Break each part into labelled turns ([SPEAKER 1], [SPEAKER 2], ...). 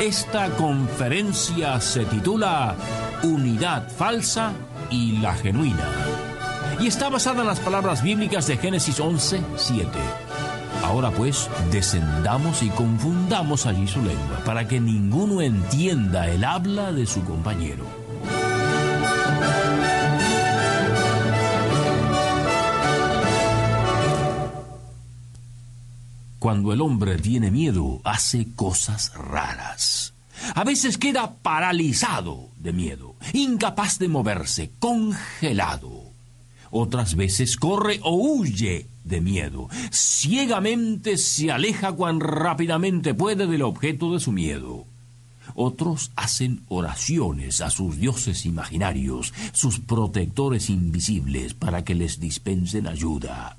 [SPEAKER 1] Esta conferencia se titula Unidad falsa y la genuina y está basada en las palabras bíblicas de Génesis 11, 7. Ahora pues, descendamos y confundamos allí su lengua, para que ninguno entienda el habla de su compañero. Cuando el hombre tiene miedo, hace cosas raras. A veces queda paralizado de miedo, incapaz de moverse, congelado. Otras veces corre o huye de miedo. Ciegamente se aleja cuan rápidamente puede del objeto de su miedo. Otros hacen oraciones a sus dioses imaginarios, sus protectores invisibles, para que les dispensen ayuda.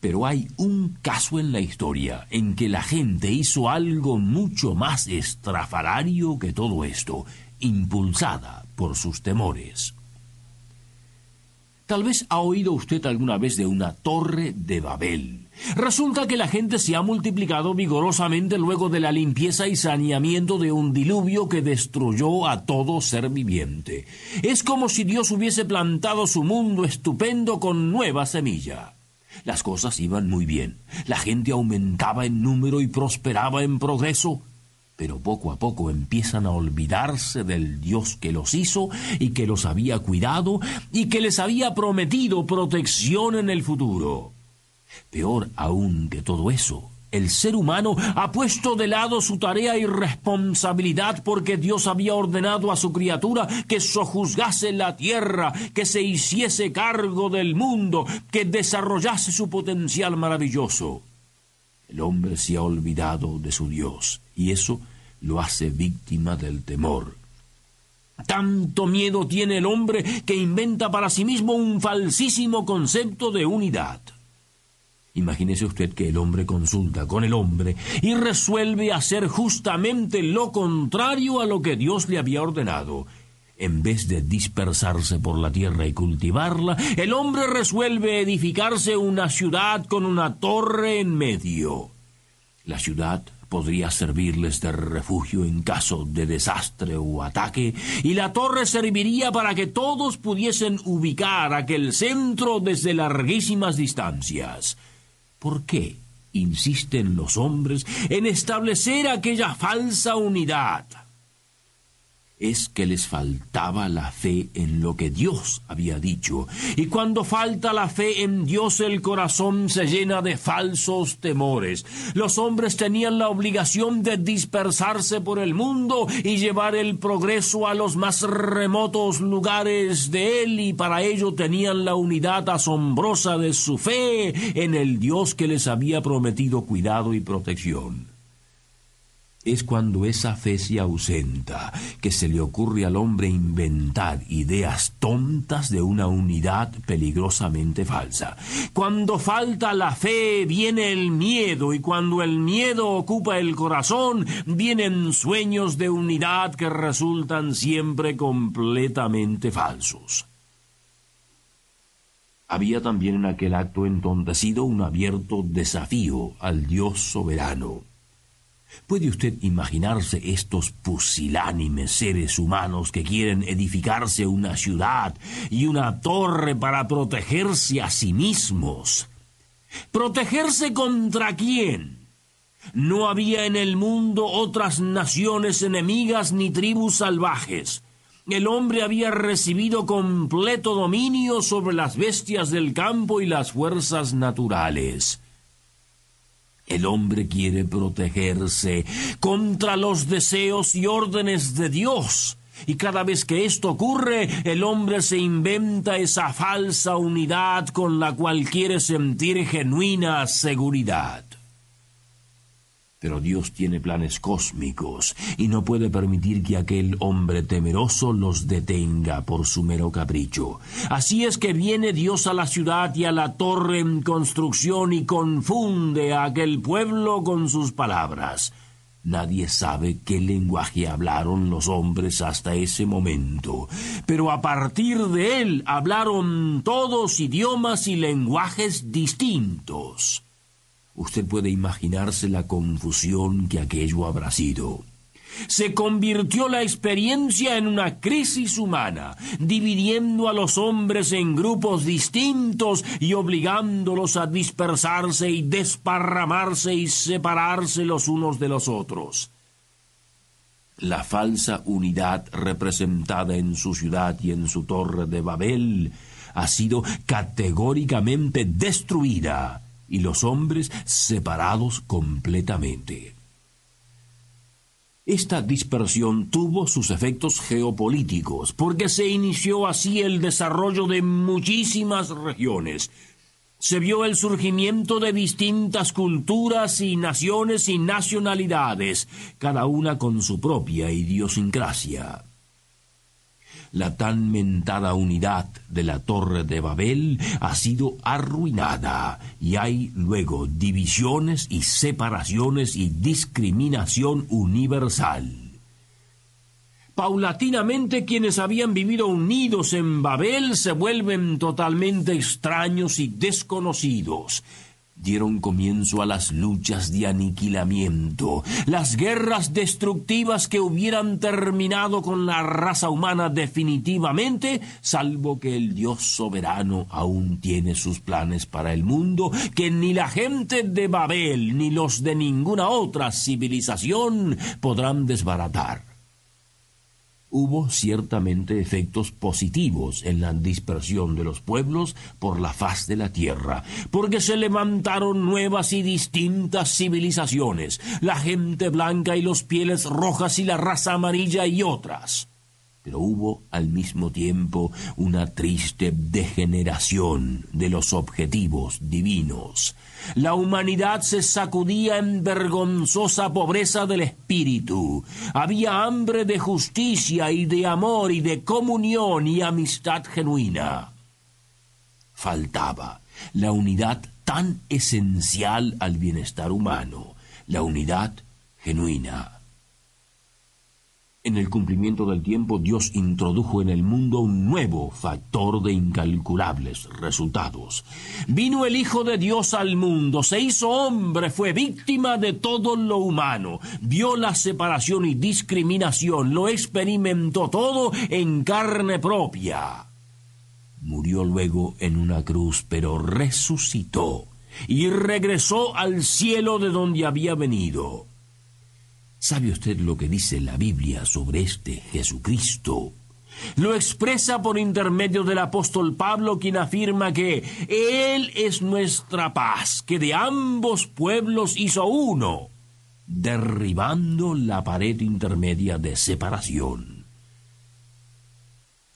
[SPEAKER 1] Pero hay un caso en la historia en que la gente hizo algo mucho más estrafalario que todo esto, impulsada por sus temores. Tal vez ha oído usted alguna vez de una torre de Babel. Resulta que la gente se ha multiplicado vigorosamente luego de la limpieza y saneamiento de un diluvio que destruyó a todo ser viviente. Es como si Dios hubiese plantado su mundo estupendo con nueva semilla. Las cosas iban muy bien. La gente aumentaba en número y prosperaba en progreso pero poco a poco empiezan a olvidarse del Dios que los hizo y que los había cuidado y que les había prometido protección en el futuro. Peor aún que todo eso, el ser humano ha puesto de lado su tarea y responsabilidad porque Dios había ordenado a su criatura que sojuzgase la tierra, que se hiciese cargo del mundo, que desarrollase su potencial maravilloso. El hombre se ha olvidado de su Dios y eso lo hace víctima del temor. Tanto miedo tiene el hombre que inventa para sí mismo un falsísimo concepto de unidad. Imagínese usted que el hombre consulta con el hombre y resuelve hacer justamente lo contrario a lo que Dios le había ordenado. En vez de dispersarse por la tierra y cultivarla, el hombre resuelve edificarse una ciudad con una torre en medio. La ciudad podría servirles de refugio en caso de desastre o ataque, y la torre serviría para que todos pudiesen ubicar aquel centro desde larguísimas distancias. ¿Por qué insisten los hombres en establecer aquella falsa unidad? Es que les faltaba la fe en lo que Dios había dicho. Y cuando falta la fe en Dios el corazón se llena de falsos temores. Los hombres tenían la obligación de dispersarse por el mundo y llevar el progreso a los más remotos lugares de él y para ello tenían la unidad asombrosa de su fe en el Dios que les había prometido cuidado y protección es cuando esa fe se ausenta, que se le ocurre al hombre inventar ideas tontas de una unidad peligrosamente falsa. Cuando falta la fe viene el miedo y cuando el miedo ocupa el corazón vienen sueños de unidad que resultan siempre completamente falsos. Había también en aquel acto entontecido un abierto desafío al Dios soberano. ¿Puede usted imaginarse estos pusilánimes seres humanos que quieren edificarse una ciudad y una torre para protegerse a sí mismos? ¿Protegerse contra quién? No había en el mundo otras naciones enemigas ni tribus salvajes. El hombre había recibido completo dominio sobre las bestias del campo y las fuerzas naturales. El hombre quiere protegerse contra los deseos y órdenes de Dios. Y cada vez que esto ocurre, el hombre se inventa esa falsa unidad con la cual quiere sentir genuina seguridad. Pero Dios tiene planes cósmicos y no puede permitir que aquel hombre temeroso los detenga por su mero capricho. Así es que viene Dios a la ciudad y a la torre en construcción y confunde a aquel pueblo con sus palabras. Nadie sabe qué lenguaje hablaron los hombres hasta ese momento, pero a partir de él hablaron todos idiomas y lenguajes distintos. Usted puede imaginarse la confusión que aquello habrá sido. Se convirtió la experiencia en una crisis humana, dividiendo a los hombres en grupos distintos y obligándolos a dispersarse y desparramarse y separarse los unos de los otros. La falsa unidad representada en su ciudad y en su torre de Babel ha sido categóricamente destruida y los hombres separados completamente. Esta dispersión tuvo sus efectos geopolíticos, porque se inició así el desarrollo de muchísimas regiones. Se vio el surgimiento de distintas culturas y naciones y nacionalidades, cada una con su propia idiosincrasia la tan mentada unidad de la Torre de Babel ha sido arruinada y hay luego divisiones y separaciones y discriminación universal. Paulatinamente quienes habían vivido unidos en Babel se vuelven totalmente extraños y desconocidos dieron comienzo a las luchas de aniquilamiento, las guerras destructivas que hubieran terminado con la raza humana definitivamente, salvo que el Dios soberano aún tiene sus planes para el mundo, que ni la gente de Babel ni los de ninguna otra civilización podrán desbaratar hubo ciertamente efectos positivos en la dispersión de los pueblos por la faz de la tierra, porque se levantaron nuevas y distintas civilizaciones, la gente blanca y los pieles rojas y la raza amarilla y otras pero hubo al mismo tiempo una triste degeneración de los objetivos divinos. La humanidad se sacudía en vergonzosa pobreza del espíritu. Había hambre de justicia y de amor y de comunión y amistad genuina. Faltaba la unidad tan esencial al bienestar humano, la unidad genuina. En el cumplimiento del tiempo, Dios introdujo en el mundo un nuevo factor de incalculables resultados. Vino el Hijo de Dios al mundo, se hizo hombre, fue víctima de todo lo humano, vio la separación y discriminación, lo experimentó todo en carne propia. Murió luego en una cruz, pero resucitó y regresó al cielo de donde había venido. ¿Sabe usted lo que dice la Biblia sobre este Jesucristo? Lo expresa por intermedio del apóstol Pablo, quien afirma que Él es nuestra paz, que de ambos pueblos hizo uno, derribando la pared intermedia de separación.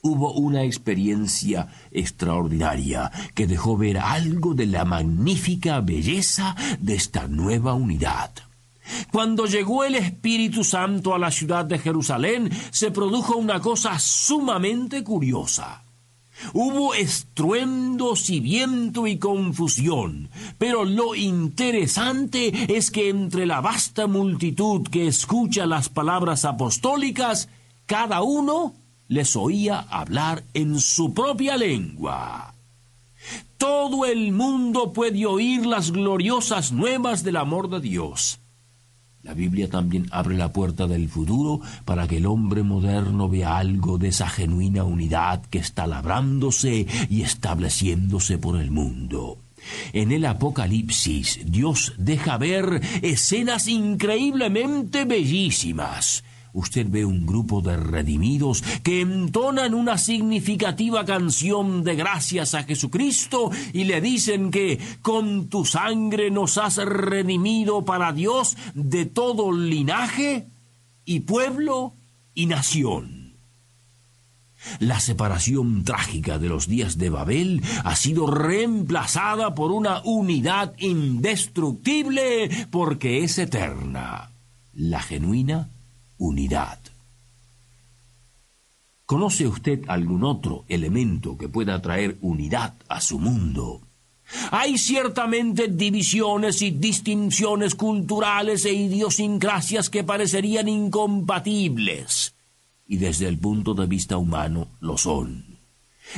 [SPEAKER 1] Hubo una experiencia extraordinaria que dejó ver algo de la magnífica belleza de esta nueva unidad. Cuando llegó el Espíritu Santo a la ciudad de Jerusalén, se produjo una cosa sumamente curiosa. Hubo estruendos y viento y confusión, pero lo interesante es que entre la vasta multitud que escucha las palabras apostólicas, cada uno les oía hablar en su propia lengua. Todo el mundo puede oír las gloriosas nuevas del amor de Dios. La Biblia también abre la puerta del futuro para que el hombre moderno vea algo de esa genuina unidad que está labrándose y estableciéndose por el mundo. En el Apocalipsis Dios deja ver escenas increíblemente bellísimas usted ve un grupo de redimidos que entonan una significativa canción de gracias a Jesucristo y le dicen que con tu sangre nos has redimido para Dios de todo linaje y pueblo y nación. La separación trágica de los días de Babel ha sido reemplazada por una unidad indestructible porque es eterna, la genuina unidad. ¿Conoce usted algún otro elemento que pueda traer unidad a su mundo? Hay ciertamente divisiones y distinciones culturales e idiosincrasias que parecerían incompatibles, y desde el punto de vista humano lo son.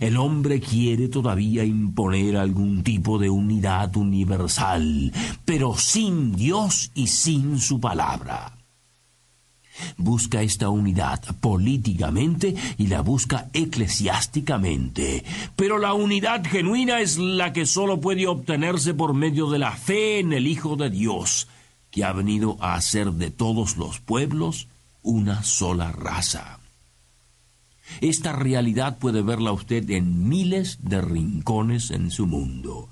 [SPEAKER 1] El hombre quiere todavía imponer algún tipo de unidad universal, pero sin Dios y sin su palabra busca esta unidad políticamente y la busca eclesiásticamente. Pero la unidad genuina es la que sólo puede obtenerse por medio de la fe en el Hijo de Dios, que ha venido a hacer de todos los pueblos una sola raza. Esta realidad puede verla usted en miles de rincones en su mundo.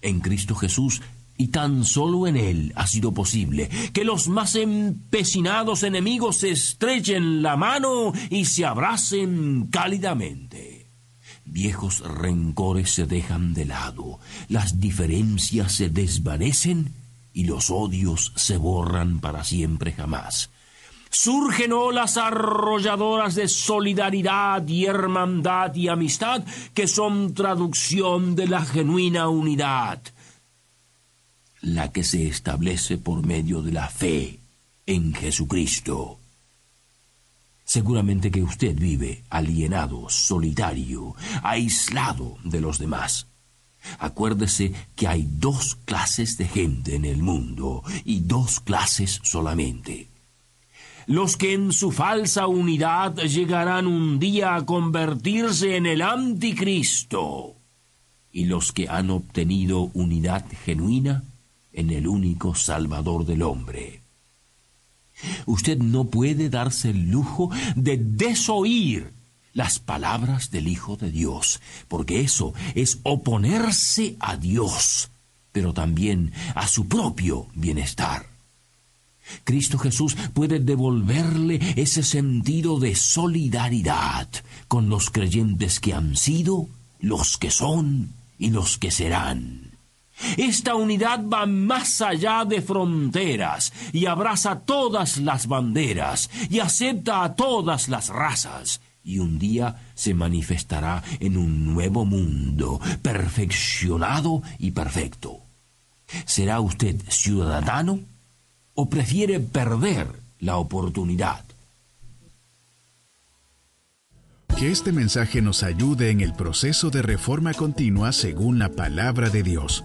[SPEAKER 1] En Cristo Jesús y tan solo en él ha sido posible que los más empecinados enemigos se estrechen la mano y se abracen cálidamente. Viejos rencores se dejan de lado, las diferencias se desvanecen y los odios se borran para siempre jamás. Surgen olas arrolladoras de solidaridad y hermandad y amistad que son traducción de la genuina unidad la que se establece por medio de la fe en Jesucristo. Seguramente que usted vive alienado, solitario, aislado de los demás. Acuérdese que hay dos clases de gente en el mundo y dos clases solamente. Los que en su falsa unidad llegarán un día a convertirse en el anticristo y los que han obtenido unidad genuina en el único Salvador del hombre. Usted no puede darse el lujo de desoír las palabras del Hijo de Dios, porque eso es oponerse a Dios, pero también a su propio bienestar. Cristo Jesús puede devolverle ese sentido de solidaridad con los creyentes que han sido, los que son y los que serán. Esta unidad va más allá de fronteras y abraza todas las banderas y acepta a todas las razas y un día se manifestará en un nuevo mundo, perfeccionado y perfecto. ¿Será usted ciudadano o prefiere perder la oportunidad?
[SPEAKER 2] Que este mensaje nos ayude en el proceso de reforma continua según la palabra de Dios.